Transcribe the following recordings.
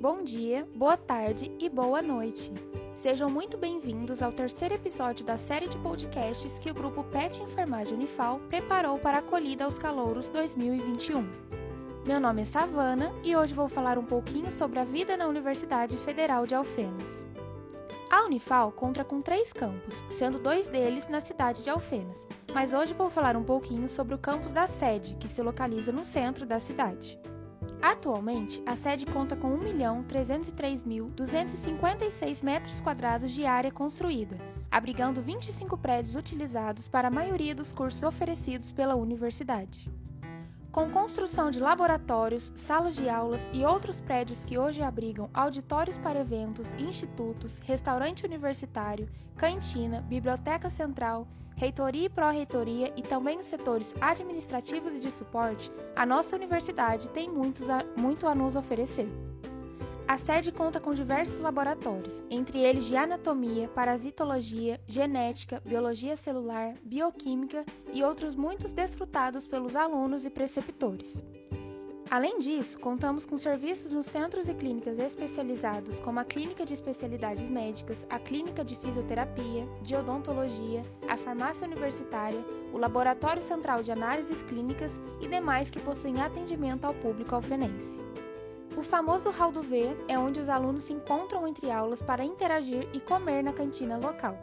bom dia, boa tarde e boa noite. Sejam muito bem-vindos ao terceiro episódio da série de podcasts que o grupo PET Enfermagem Unifal preparou para a acolhida aos calouros 2021. Meu nome é Savana e hoje vou falar um pouquinho sobre a vida na Universidade Federal de Alfenas. A Unifal conta com três campos, sendo dois deles na cidade de Alfenas, mas hoje vou falar um pouquinho sobre o campus da sede, que se localiza no centro da cidade. Atualmente, a sede conta com 1.303.256 metros quadrados de área construída, abrigando 25 prédios utilizados para a maioria dos cursos oferecidos pela universidade. Com construção de laboratórios, salas de aulas e outros prédios que hoje abrigam auditórios para eventos, institutos, restaurante universitário, cantina, biblioteca central, reitoria e pró-reitoria e também os setores administrativos e de suporte, a nossa universidade tem muitos a, muito a nos oferecer. A sede conta com diversos laboratórios, entre eles de anatomia, parasitologia, genética, biologia celular, bioquímica e outros muitos desfrutados pelos alunos e preceptores. Além disso, contamos com serviços nos centros e clínicas especializados, como a Clínica de Especialidades Médicas, a Clínica de Fisioterapia, de Odontologia, a Farmácia Universitária, o Laboratório Central de Análises Clínicas e demais que possuem atendimento ao público alfenense. O famoso hall do V é onde os alunos se encontram entre aulas para interagir e comer na cantina local.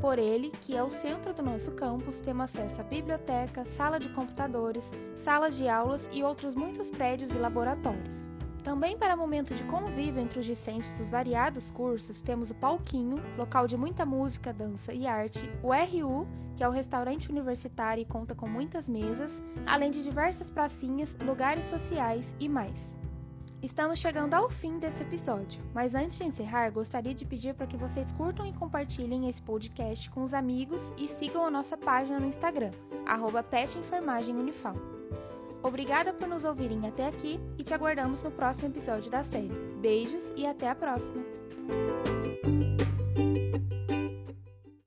Por ele, que é o centro do nosso campus, temos acesso à biblioteca, sala de computadores, salas de aulas e outros muitos prédios e laboratórios. Também para momento de convívio entre os discentes dos variados cursos, temos o Palquinho, local de muita música, dança e arte, o RU, que é o restaurante universitário e conta com muitas mesas, além de diversas pracinhas, lugares sociais e mais. Estamos chegando ao fim desse episódio, mas antes de encerrar, gostaria de pedir para que vocês curtam e compartilhem esse podcast com os amigos e sigam a nossa página no Instagram, arroba Unifal. Obrigada por nos ouvirem até aqui e te aguardamos no próximo episódio da série. Beijos e até a próxima!